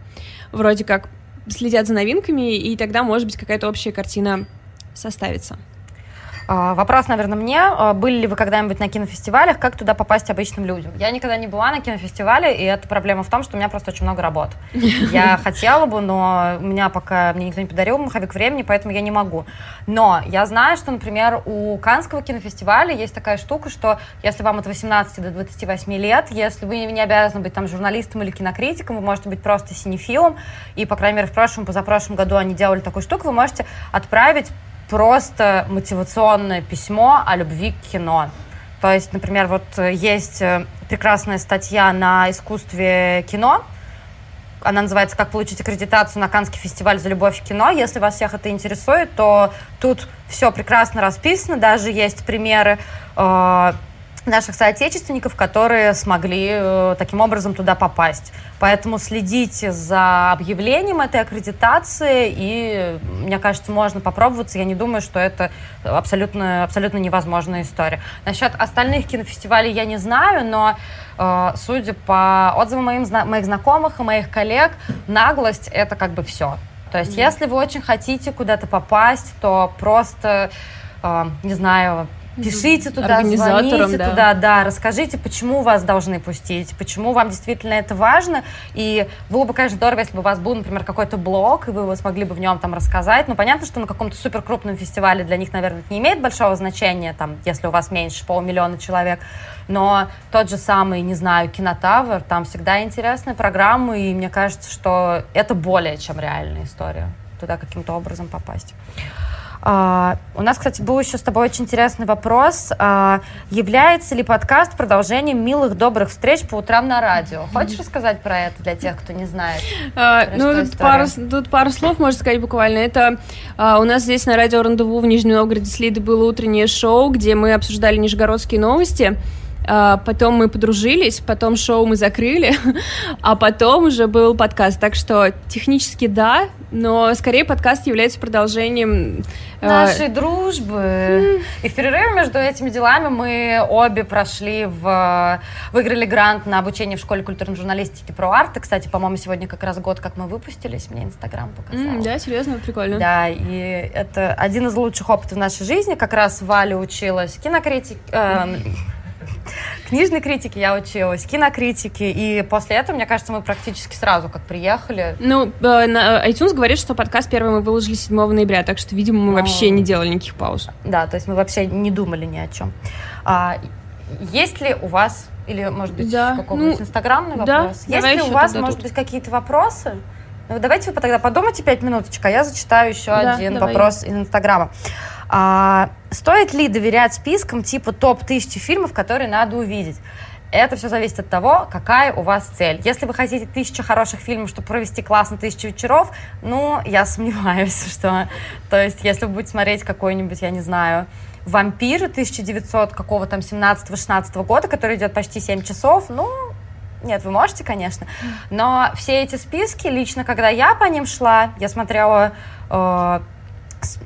Speaker 2: вроде как следят за новинками, и тогда, может быть, какая-то общая картина составится.
Speaker 1: А, вопрос, наверное, мне. А, были ли вы когда-нибудь на кинофестивалях? Как туда попасть обычным людям? Я никогда не была на кинофестивале, и это проблема в том, что у меня просто очень много работ. Я хотела бы, но у меня пока мне никто не подарил маховик времени, поэтому я не могу. Но я знаю, что, например, у Канского кинофестиваля есть такая штука, что если вам от 18 до 28 лет, если вы не обязаны быть там журналистом или кинокритиком, вы можете быть просто синефилом, и, по крайней мере, в прошлом, позапрошлом году они делали такую штуку, вы можете отправить просто мотивационное письмо о любви к кино. То есть, например, вот э, есть э, прекрасная статья на искусстве кино, она называется «Как получить аккредитацию на Каннский фестиваль за любовь к кино». Если вас всех это интересует, то тут все прекрасно расписано, даже есть примеры э, наших соотечественников, которые смогли э, таким образом туда попасть. Поэтому следите за объявлением этой аккредитации, и, мне кажется, можно попробоваться. Я не думаю, что это абсолютно, абсолютно невозможная история. Насчет остальных кинофестивалей я не знаю, но э, судя по отзывам моим, моих знакомых и моих коллег, наглость — это как бы все. То есть, mm-hmm. если вы очень хотите куда-то попасть, то просто, э, не знаю, Пишите туда, звоните да. туда, да, расскажите, почему вас должны пустить, почему вам действительно это важно. И было бы, конечно, здорово, если бы у вас был, например, какой-то блог, и вы смогли бы в нем там рассказать. Ну, понятно, что на каком-то супер крупном фестивале для них, наверное, это не имеет большого значения, там, если у вас меньше полмиллиона человек. Но тот же самый, не знаю, Кинотавр, там всегда интересные программы, и мне кажется, что это более чем реальная история туда каким-то образом попасть. А, у нас, кстати, был еще с тобой очень интересный вопрос. А, является ли подкаст продолжением милых, добрых встреч по утрам на радио? Хочешь рассказать про это для тех, кто не знает?
Speaker 2: А, ну, тут пару, тут пару слов, можно сказать, буквально. Это а, у нас здесь на радио Рандеву в Нижнем Новгороде с Лидой было утреннее шоу, где мы обсуждали нижегородские новости. А, потом мы подружились, потом шоу мы закрыли, а потом уже был подкаст. Так что технически да, но скорее подкаст является продолжением
Speaker 1: э, нашей дружбы. И в перерыве между этими делами мы обе прошли в... Выиграли грант на обучение в школе культурной журналистики про арты. Кстати, по-моему, сегодня как раз год, как мы выпустились. Мне Инстаграм показал.
Speaker 2: Mm, да, серьезно, прикольно.
Speaker 1: Да, и это один из лучших опытов нашей жизни. Как раз Валя училась кинокритик... Э, книжной критики я училась, кинокритики, и после этого, мне кажется, мы практически сразу как приехали.
Speaker 2: Ну, э, на iTunes говорит, что подкаст первый мы выложили 7 ноября, так что, видимо, мы Но... вообще не делали никаких пауз.
Speaker 1: Да, то есть мы вообще не думали ни о чем. А, есть ли у вас, или, может быть, да. какой-нибудь ну, инстаграмный вопрос? Да, есть ли у вас, может тут. быть, какие-то вопросы? Ну, давайте вы тогда подумайте пять минуточек, а я зачитаю еще да, один давай. вопрос из Инстаграма. А, стоит ли доверять спискам типа топ-1000 фильмов, которые надо увидеть? Это все зависит от того, какая у вас цель. Если вы хотите тысячу хороших фильмов, чтобы провести классно тысячу вечеров, ну, я сомневаюсь, что... То есть, если вы будете смотреть какой-нибудь, я не знаю, «Вампир» 1900 какого там 17-16 года, который идет почти 7 часов, ну, нет, вы можете, конечно. Но все эти списки, лично когда я по ним шла, я смотрела э,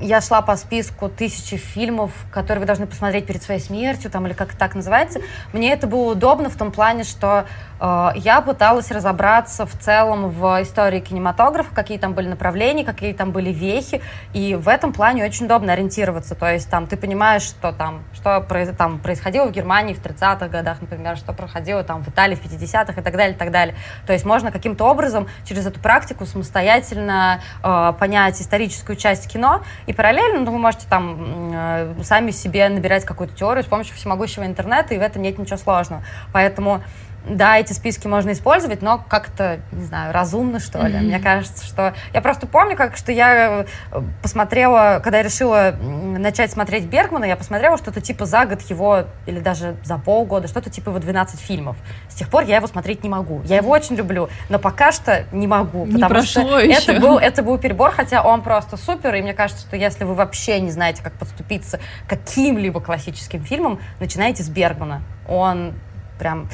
Speaker 1: я шла по списку тысячи фильмов, которые вы должны посмотреть перед своей смертью, там, или как так называется. Мне это было удобно в том плане, что я пыталась разобраться в целом в истории кинематографа, какие там были направления, какие там были вехи, и в этом плане очень удобно ориентироваться. То есть там ты понимаешь, что там, что там происходило в Германии в 30-х годах, например, что проходило там в Италии в 50-х и так далее, и так далее. То есть можно каким-то образом через эту практику самостоятельно э, понять историческую часть кино, и параллельно ну, вы можете там э, сами себе набирать какую-то теорию с помощью всемогущего интернета, и в этом нет ничего сложного. Поэтому да, эти списки можно использовать, но как-то, не знаю, разумно, что ли. Mm-hmm. Мне кажется, что... Я просто помню, как что я э, посмотрела, когда я решила начать смотреть Бергмана, я посмотрела что-то типа за год его, или даже за полгода, что-то типа его 12 фильмов. С тех пор я его смотреть не могу. Я его очень люблю, но пока что не могу,
Speaker 2: не потому
Speaker 1: что
Speaker 2: еще.
Speaker 1: это был, это был перебор, хотя он просто супер, и мне кажется, что если вы вообще не знаете, как подступиться к каким-либо классическим фильмам, начинайте с Бергмана. Он прям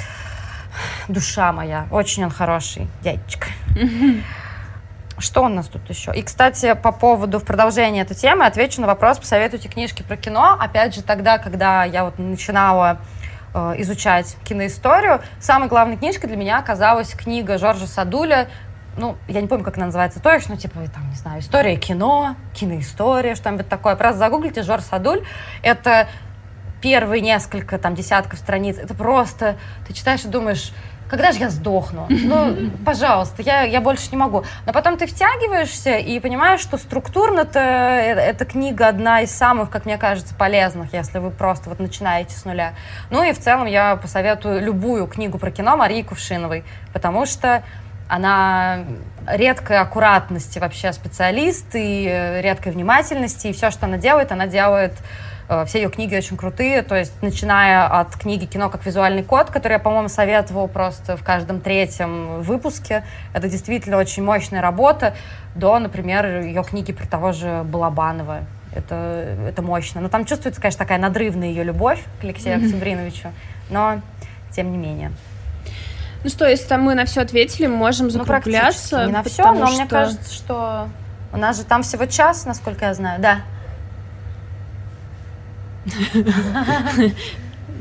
Speaker 1: душа моя. Очень он хороший дядечка. Что у нас тут еще? И, кстати, по поводу, в продолжении этой темы, отвечу на вопрос, посоветуйте книжки про кино. Опять же, тогда, когда я вот начинала э, изучать киноисторию, самой главной книжкой для меня оказалась книга Жоржа Садуля ну, я не помню, как она называется точно, типа, там, не знаю, история кино, киноистория, что-нибудь такое. Просто загуглите Жорж Садуль. Это первые несколько там десятков страниц, это просто, ты читаешь и думаешь, когда же я сдохну? Ну, пожалуйста, я, я больше не могу. Но потом ты втягиваешься и понимаешь, что структурно-то э, эта книга одна из самых, как мне кажется, полезных, если вы просто вот начинаете с нуля. Ну и в целом я посоветую любую книгу про кино Марии Кувшиновой, потому что она редкой аккуратности вообще специалист и э, редкой внимательности, и все, что она делает, она делает все ее книги очень крутые, то есть начиная от книги «Кино как визуальный код», который я, по-моему, советовал просто в каждом третьем выпуске. Это действительно очень мощная работа, до, например, ее книги про того же Балабанова. Это, это мощно. Но там чувствуется, конечно, такая надрывная ее любовь к Алексею. Октябриновичу, но тем не менее.
Speaker 2: Ну что, если там мы на все ответили, мы можем ну, закругляться.
Speaker 1: Ну, не на все, но что... мне кажется, что у нас же там всего час, насколько я знаю, да.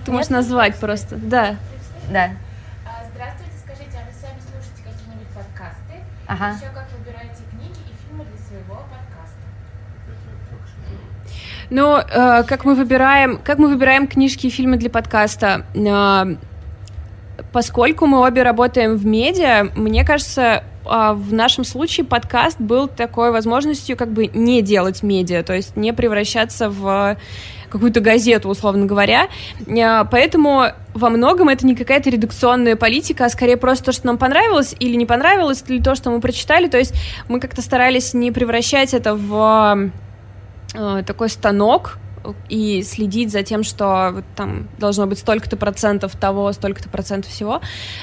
Speaker 2: Ты можешь назвать просто, да.
Speaker 1: Да.
Speaker 3: А, здравствуйте, скажите, а вы сами слушаете какие-нибудь подкасты? Ага. Еще как выбираете книги и фильмы для своего подкаста?
Speaker 2: Ну, э, как мы выбираем, как мы выбираем книжки и фильмы для подкаста? Э, поскольку мы обе работаем в медиа, мне кажется, а, в нашем случае подкаст был такой возможностью как бы не делать медиа, то есть не превращаться в какую-то газету, условно говоря. А, поэтому во многом это не какая-то редакционная политика, а скорее просто то, что нам понравилось или не понравилось, или то, что мы прочитали. То есть мы как-то старались не превращать это в а, такой станок, и следить за тем, что вот там должно быть столько-то процентов того, столько-то процентов всего.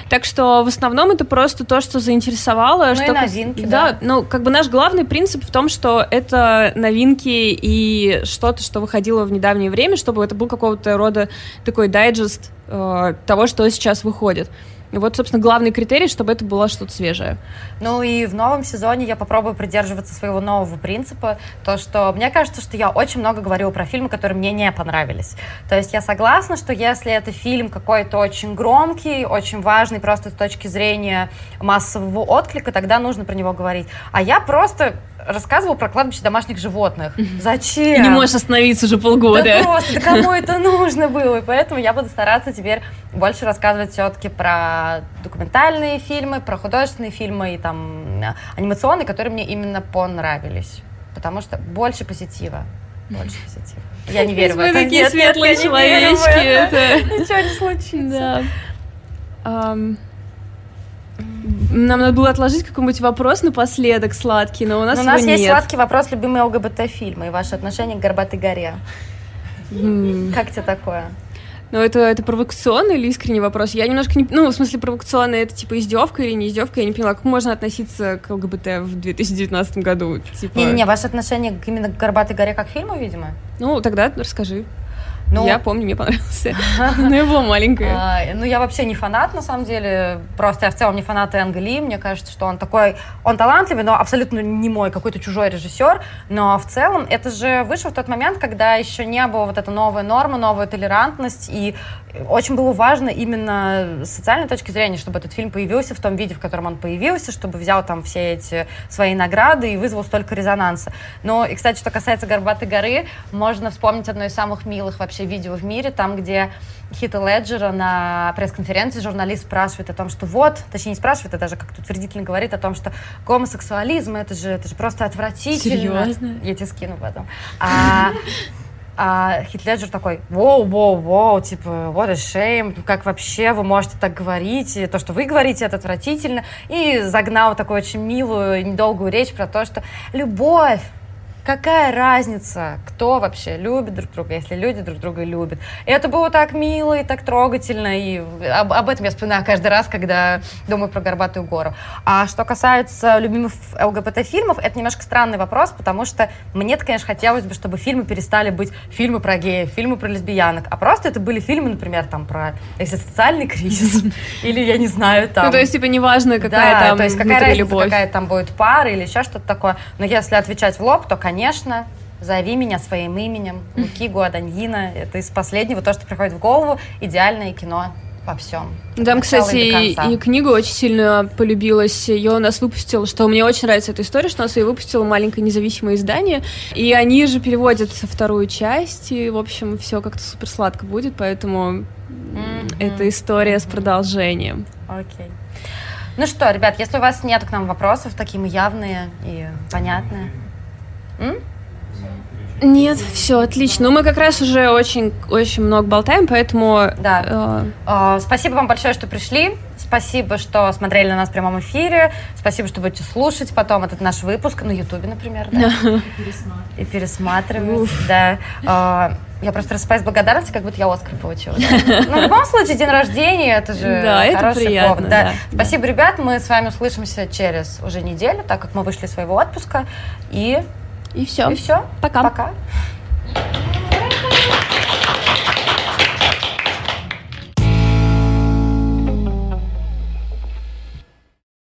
Speaker 2: Так что в основном это просто то, что заинтересовало.
Speaker 1: Ну
Speaker 2: что, и
Speaker 1: новинки,
Speaker 2: да. Да, ну как бы наш главный принцип в том, что это новинки и что-то, что выходило в недавнее время, чтобы это был какого-то рода такой дайджест э, того, что сейчас выходит. И вот, собственно, главный критерий, чтобы это было что-то свежее.
Speaker 1: Ну и в новом сезоне я попробую придерживаться своего нового принципа, то, что мне кажется, что я очень много говорю про фильмы, которые мне не понравились. То есть я согласна, что если это фильм какой-то очень громкий, очень важный просто с точки зрения массового отклика, тогда нужно про него говорить. А я просто рассказывал про кладбище домашних животных. Зачем?
Speaker 2: И не можешь остановиться уже полгода.
Speaker 1: Да просто, да кому это нужно было? И поэтому я буду стараться теперь больше рассказывать все-таки про документальные фильмы, про художественные фильмы и там анимационные, которые мне именно понравились. Потому что больше позитива. Больше позитива. Я не верю в это.
Speaker 2: Мы такие нет, светлые нет, человечки. Это...
Speaker 1: Ничего не случится.
Speaker 2: Да. Um... Нам надо было отложить какой-нибудь вопрос напоследок сладкий, но у нас но
Speaker 1: У нас
Speaker 2: есть
Speaker 1: нет. сладкий вопрос любимые ЛГБТ-фильмы и ваше отношение к «Горбатой горе». Mm. Как тебе такое?
Speaker 2: Ну, это, это провокационный или искренний вопрос? Я немножко не... Ну, в смысле, провокационный это, типа, издевка или не издевка? Я не поняла, как можно относиться к ЛГБТ в 2019 году? Типа...
Speaker 1: Не-не-не, ваше отношение именно к «Горбатой горе» как фильму, видимо?
Speaker 2: Ну, тогда расскажи. Ну, я помню, мне понравился. Но я была маленькая.
Speaker 1: А, ну, я вообще не фанат, на самом деле. Просто я в целом не фанат Энга Ли. Мне кажется, что он такой... Он талантливый, но абсолютно не мой, какой-то чужой режиссер. Но в целом это же вышло в тот момент, когда еще не было вот эта новая норма, новая толерантность. И очень было важно именно с социальной точки зрения, чтобы этот фильм появился в том виде, в котором он появился, чтобы взял там все эти свои награды и вызвал столько резонанса. Но, и, кстати, что касается «Горбатой горы», можно вспомнить одно из самых милых вообще вообще видео в мире, там, где Хита Леджера на пресс-конференции журналист спрашивает о том, что вот, точнее не спрашивает, а даже как-то утвердительно говорит о том, что гомосексуализм, это же, это же просто отвратительно.
Speaker 2: Серьезно?
Speaker 1: Я тебе скину потом. А, а Хит Леджер такой, воу, воу, воу, типа, what a shame, как вообще вы можете так говорить, то, что вы говорите, это отвратительно. И загнал такую очень милую, недолгую речь про то, что любовь, Какая разница, кто вообще любит друг друга, если люди друг друга любят. И это было так мило и так трогательно, и об, об этом я вспоминаю каждый раз, когда думаю про Горбатую гору. А что касается любимых ЛГБТ-фильмов, это немножко странный вопрос, потому что мне-то, конечно, хотелось бы, чтобы фильмы перестали быть фильмы про геев, фильмы про лесбиянок, а просто это были фильмы, например, там про социальный кризис, или, я не знаю, там...
Speaker 2: Ну, то есть, типа, неважно, какая там
Speaker 1: то есть, какая разница, какая там будет пара или еще что-то такое, но если отвечать в лоб, то, конечно, конечно, зови меня своим именем, Луки Гуаданьина. Это из последнего, то, что приходит в голову, идеальное кино во всем.
Speaker 2: Там, кстати, и, и книга очень сильно полюбилась. Ее у нас выпустил, что мне очень нравится эта история, что у нас ее выпустило маленькое независимое издание, и они же переводят вторую часть, и, в общем, все как-то супер сладко будет, поэтому mm-hmm. это история с продолжением.
Speaker 1: Окей. Okay. Ну что, ребят, если у вас нет к нам вопросов, такие мы явные и понятные, М?
Speaker 2: Нет, все отлично. Ну, мы как раз уже очень, очень много болтаем, поэтому...
Speaker 1: Да. Э... Э, спасибо вам большое, что пришли. Спасибо, что смотрели на нас в прямом эфире. Спасибо, что будете слушать потом этот наш выпуск на Ютубе, например. Да. И пересматривать. Да. Э, я просто рассыпаюсь благодарности, как будто я Оскар получила. Да. Ну, в любом случае, день рождения, это же да, хороший это приятно, повод. Да. Да. Спасибо, ребят. Мы с вами услышимся через уже неделю, так как мы вышли из своего отпуска. И
Speaker 2: и все.
Speaker 1: И все.
Speaker 2: Пока.
Speaker 1: Пока.